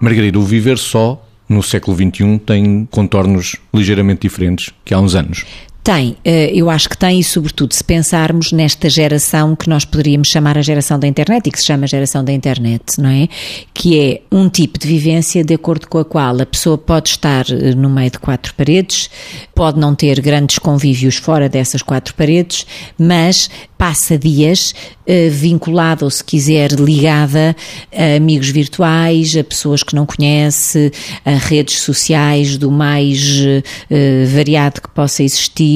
Margarida, o viver só no século XXI tem contornos ligeiramente diferentes que há uns anos. Tem, eh, eu acho que tem, e sobretudo se pensarmos nesta geração que nós poderíamos chamar a geração da internet e que se chama geração da internet, não é? Que é um tipo de vivência de acordo com a qual a pessoa pode estar eh, no meio de quatro paredes, pode não ter grandes convívios fora dessas quatro paredes, mas passa dias uh, vinculada ou, se quiser, ligada a amigos virtuais, a pessoas que não conhece, a redes sociais do mais variado que possa existir,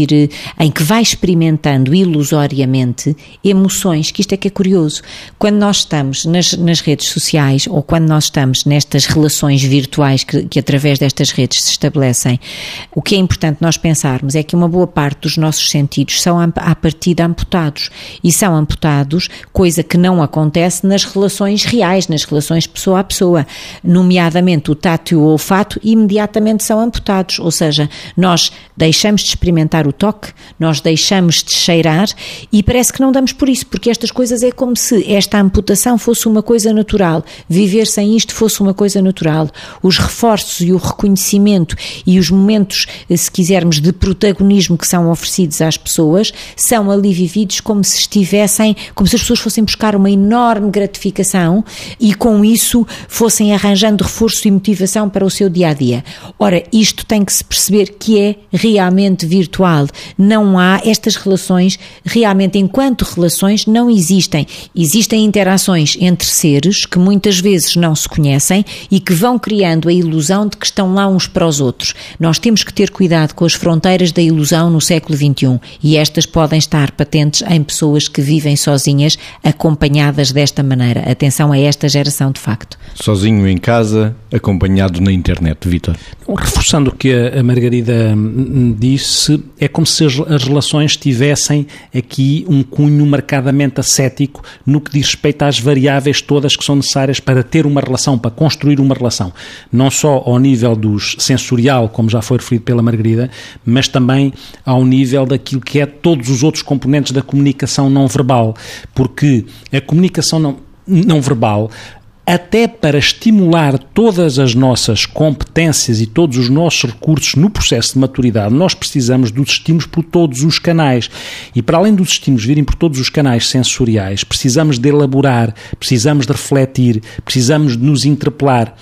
em que vai experimentando ilusoriamente emoções, que isto é que é curioso. Quando nós estamos nas, nas redes sociais ou quando nós estamos nestas relações virtuais que, que através destas redes se estabelecem, o que é importante nós pensarmos é que uma boa parte dos nossos sentidos são à partida amputados. E são amputados, coisa que não acontece nas relações reais, nas relações pessoa a pessoa, nomeadamente o tato e o olfato, imediatamente são amputados, ou seja, nós deixamos de experimentar o toque, nós deixamos de cheirar e parece que não damos por isso, porque estas coisas é como se esta amputação fosse uma coisa natural, viver sem isto fosse uma coisa natural. Os reforços e o reconhecimento e os momentos, se quisermos, de protagonismo que são oferecidos às pessoas são ali vividos como se estivessem, como se as pessoas fossem buscar uma enorme gratificação e com isso fossem arranjando reforço e motivação para o seu dia a dia. Ora, isto tem que se perceber que é realmente virtual. Não há estas relações, realmente, enquanto relações, não existem. Existem interações entre seres que muitas vezes não se conhecem e que vão criando a ilusão de que estão lá uns para os outros. Nós temos que ter cuidado com as fronteiras da ilusão no século XXI e estas podem estar patentes em pessoas que vivem sozinhas, acompanhadas desta maneira. Atenção a esta geração, de facto. Sozinho em casa, acompanhado na internet, Vitor. Reforçando o que a Margarida disse, é como se as relações tivessem aqui um cunho marcadamente ascético no que diz respeito às variáveis todas que são necessárias para ter uma relação, para construir uma relação. Não só ao nível dos sensorial, como já foi referido pela Margarida, mas também ao nível daquilo que é todos os outros componentes da comunicação não verbal, porque a comunicação não, não verbal até para estimular todas as nossas competências e todos os nossos recursos no processo de maturidade, nós precisamos dos estímulos por todos os canais. E para além dos estímulos virem por todos os canais sensoriais, precisamos de elaborar, precisamos de refletir, precisamos de nos interpelar.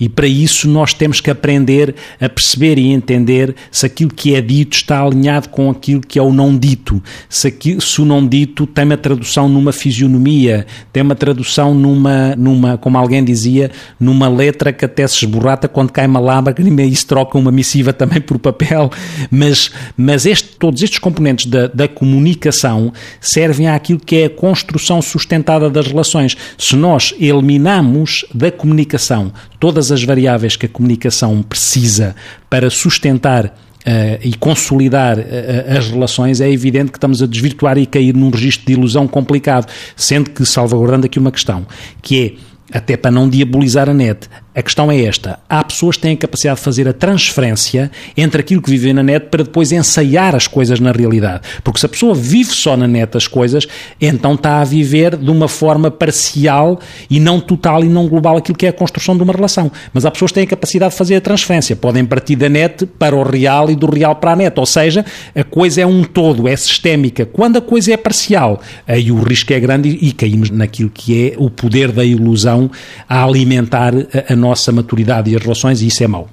E para isso nós temos que aprender a perceber e entender se aquilo que é dito está alinhado com aquilo que é o não dito. Se, se o não dito tem uma tradução numa fisionomia, tem uma tradução numa, numa como alguém dizia, numa letra que até se esborrata quando cai uma lágrima e se troca uma missiva também por papel, mas, mas este, todos estes componentes da, da comunicação servem àquilo que é a construção sustentada das relações. Se nós eliminamos da comunicação todas as variáveis que a comunicação precisa para sustentar Uh, e consolidar uh, as relações, é evidente que estamos a desvirtuar e cair num registro de ilusão complicado, sendo que, salvaguardando aqui uma questão, que é, até para não diabolizar a net, a questão é esta: há pessoas que têm a capacidade de fazer a transferência entre aquilo que vivem na net para depois ensaiar as coisas na realidade. Porque se a pessoa vive só na net as coisas, então está a viver de uma forma parcial e não total e não global aquilo que é a construção de uma relação. Mas há pessoas que têm a capacidade de fazer a transferência. Podem partir da net para o real e do real para a net. Ou seja, a coisa é um todo, é sistémica. Quando a coisa é parcial, aí o risco é grande e caímos naquilo que é o poder da ilusão a alimentar a nossa maturidade e as relações, e isso é mau.